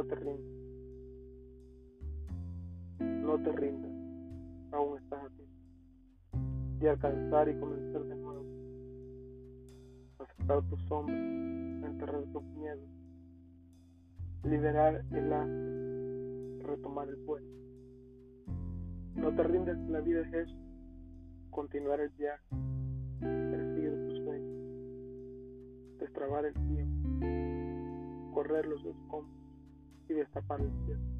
No te rindas. No te rindas. Aún estás aquí. Y alcanzar y comenzar de nuevo. Aceptar tus sombras. Enterrar tus miedos. Liberar el lastre. Retomar el vuelo. No te rindas la vida es eso. Continuar el viaje. Perseguir tus sueños. Destrabar el tiempo. Correr los escombros y destapar.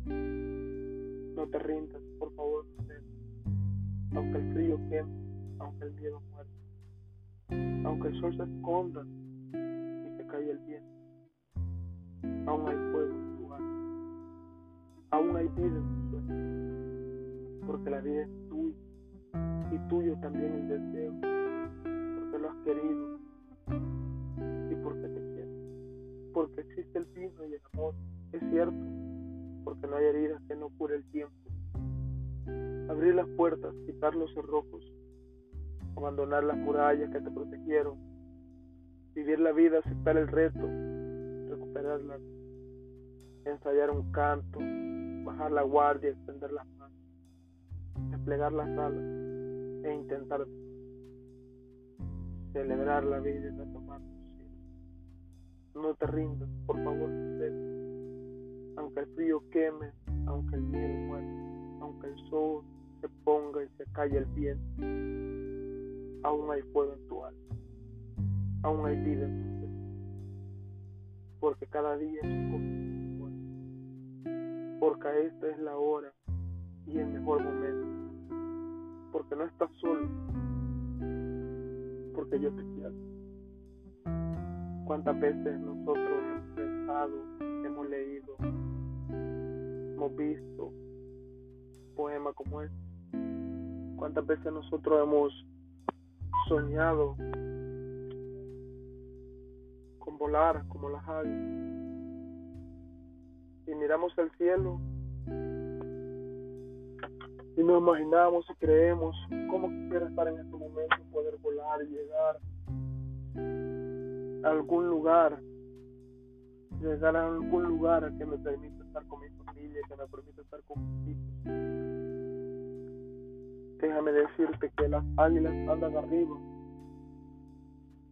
No te rindas, por favor, aunque el frío queme, aunque el miedo muera, aunque el sol se esconda y se caiga el viento, aún hay fuego en tu alma, aún hay vida en tu sueño, porque la vida es tuya y tuyo también el deseo, porque lo has querido y porque te quieres, porque existe el vino y el amor es cierto, porque no hay heridas que no cure el tiempo. Abrir las puertas, quitar los cerrojos, abandonar las murallas que te protegieron, vivir la vida, aceptar el reto, recuperarla, ensayar un canto, bajar la guardia, extender las manos, desplegar las alas e intentar celebrar la vida y retomar tu cielo. No te rindas, por favor, no aunque el frío queme, aunque el miedo muera, aunque el sol se ponga y se calle el viento, aún hay fuego en tu alma, aún hay vida en tu ser, porque cada día es un porque esta es la hora y el mejor momento, porque no estás solo, porque yo te quiero. ¿Cuántas veces nosotros hemos pensado, hemos leído, hemos visto poemas como este. ¿Cuántas veces nosotros hemos soñado con volar como las aves? Y miramos al cielo y nos imaginamos y creemos cómo quisiera estar en este momento, poder volar y llegar a algún lugar, llegar a algún lugar que me permita estar con mi familia, que me permita estar con mis hijos. Déjame decirte que las águilas andan arriba,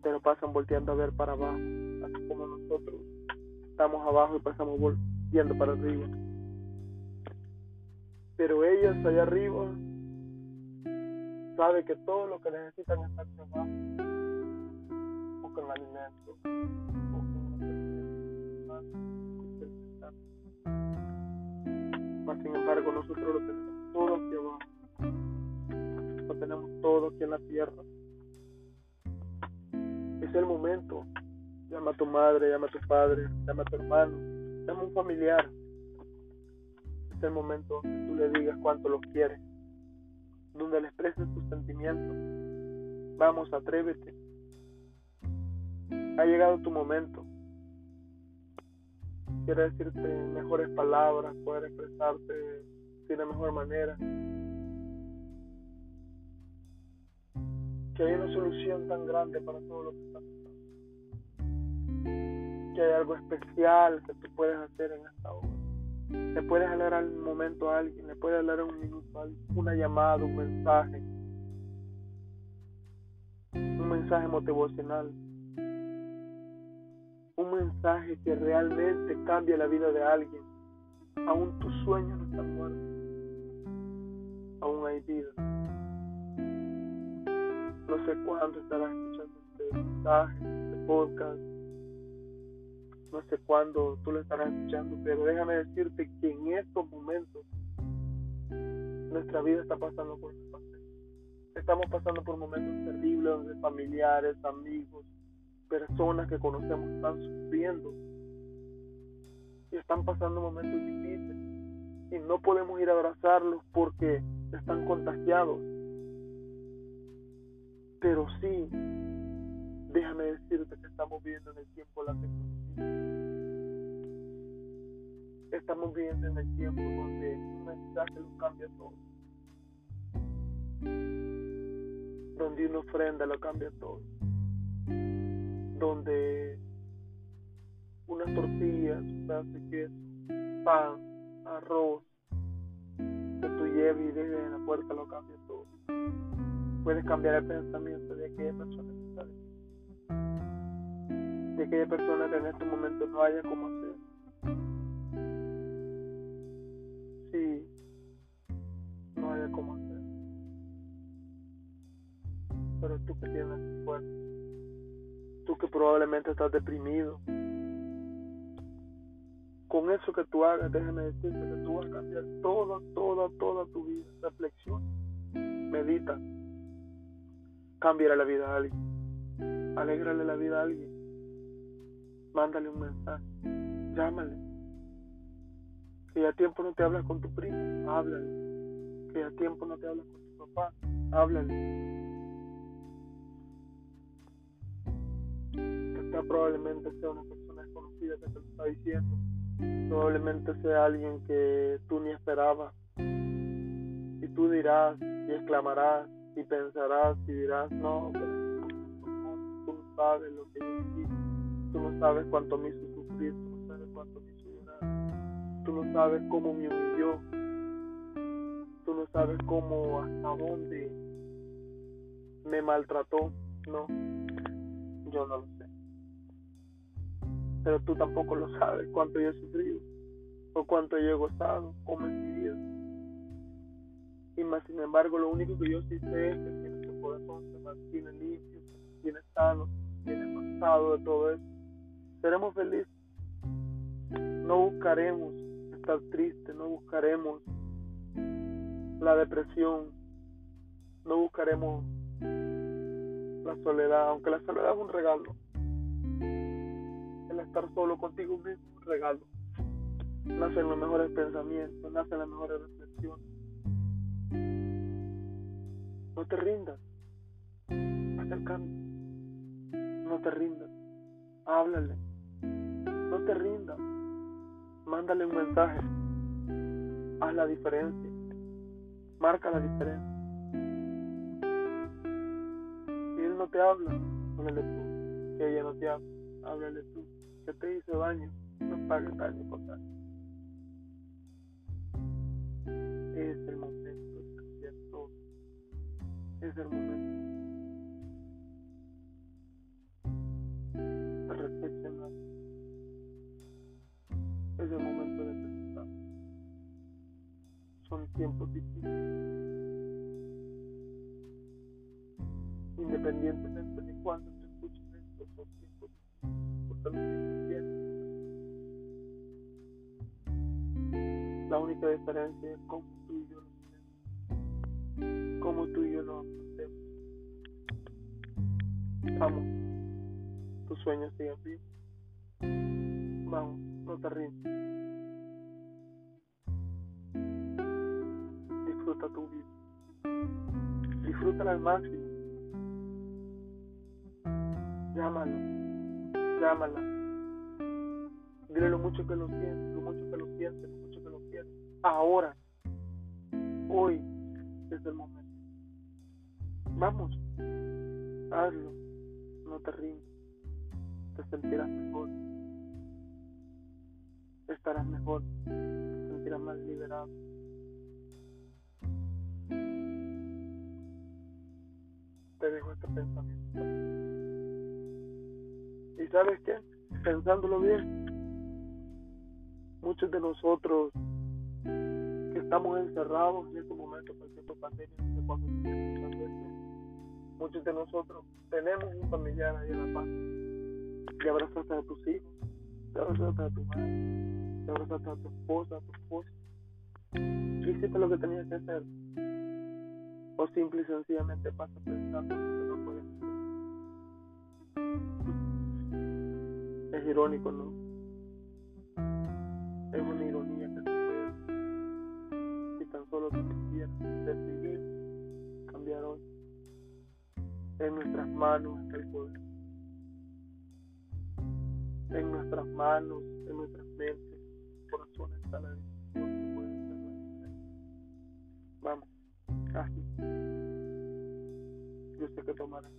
pero pasan volteando a ver para abajo, así como nosotros estamos abajo y pasamos volviendo para arriba. Pero ellas allá arriba saben que todo lo que necesitan es estar abajo, buscan alimento, sin embargo nosotros lo tenemos todo aquí abajo. Lo tenemos todo aquí en la tierra. Es el momento. Llama a tu madre, llama a tu padre, llama a tu hermano, llama a un familiar. Es el momento que tú le digas cuánto los quieres, donde le expreses tus sentimientos. Vamos, atrévete. Ha llegado tu momento quiere decirte mejores palabras, poder expresarte de una mejor manera. Que hay una solución tan grande para todo lo que está pasando. Que hay algo especial que tú puedes hacer en esta hora. Le puedes hablar al momento a alguien, le puedes hablar un minuto a alguien, una llamada, un mensaje, un mensaje motivacional un mensaje que realmente cambia la vida de alguien. Aún tus sueños no están muertos. Aún hay vida. No sé cuándo estarás escuchando este mensaje, este podcast. No sé cuándo tú lo estarás escuchando, pero déjame decirte que en estos momentos nuestra vida está pasando por Estamos pasando por momentos terribles donde familiares, amigos, personas que conocemos están sufriendo y están pasando momentos difíciles y no podemos ir a abrazarlos porque están contagiados. Pero sí, déjame decirte que estamos viviendo en el tiempo de la tecnología. Estamos viviendo en el tiempo donde un mensaje lo cambia todo. Donde una ofrenda lo cambia todo donde unas tortillas, un de queso, pan, arroz, que tú lleves y en la puerta lo cambia todo. Puedes cambiar el pensamiento de aquella persona que está de aquella persona que en este momento no haya como hacer. Sí, no haya como hacer. Pero tú que tienes fuerza, tú que probablemente estás deprimido, con eso que tú hagas, déjame decirte que tú vas a cambiar toda, toda, toda tu vida. Reflexiona, medita, cambiará la vida a alguien, alégrale la vida a alguien, mándale un mensaje, llámale. Que ya tiempo no te hablas con tu primo, háblale. Que ya tiempo no te hablas con tu papá, háblale. Probablemente sea una persona desconocida que te lo está diciendo Probablemente sea alguien que tú ni esperabas. Y tú dirás y exclamarás y pensarás y dirás, no, tú no sabes lo que yo hice. Tú no sabes cuánto me hizo sufrir, tú no sabes cuánto me hizo llorar. Tú no sabes cómo me humilló. Tú no sabes cómo, hasta dónde me maltrató. No, yo no lo sé pero tú tampoco lo sabes cuánto yo he sufrido o cuánto yo he gozado, cómo he vivido. Y más sin embargo, lo único que yo sí sé es que si nuestro corazón se mantiene limpio, se mantiene sano, se mantiene pasado de todo eso, seremos felices. No buscaremos estar tristes, no buscaremos la depresión, no buscaremos la soledad, aunque la soledad es un regalo estar solo contigo mismo un regalo. Nacen los mejores pensamientos, nacen las mejores reflexiones. No te rindas. Haz. No te rindas. Háblale. No te rindas. Mándale un mensaje. Haz la diferencia. Marca la diferencia. Si él no te habla, háblale tú. Si ella no te habla, háblale tú que te hizo daño, no pagues daño por daño. Es el momento de cambiar todo. Es el momento de reflexionar. Es el momento de pensar. Son tiempos difíciles. Independientemente de cuándo te escuches esto, son tiempos La única diferencia es cómo tú y yo lo hacemos. Cómo tú y yo lo hacemos. Vamos. Tus sueños siguen vivos. Vamos, no te rindas. Disfruta tu vida. Disfrútala al máximo. Llámalo. Llámala. Dile lo mucho que lo sientes, lo mucho que lo sientes, ahora, hoy es el momento. Vamos, hazlo, no te rindas, te sentirás mejor, estarás mejor, te sentirás más liberado. Te dejo este pensamiento. ¿Y sabes qué? Pensándolo bien, muchos de nosotros estamos encerrados en este momento por cierto pandemia, Muchos de nosotros tenemos un familiar ahí en La Paz. Y abrazaste a tus hijos, te abrazaste a tu madre, te abrazaste a tu esposa, a tu esposa. Hiciste lo que tenías que hacer. O simple y sencillamente pasa pensando que no puedes hacer. Es irónico, ¿no? En nuestras manos el poder. En nuestras manos, en nuestras mentes, corazones está la decisión que puede ser la. Vamos, hazlo. Yo sé que tomarás.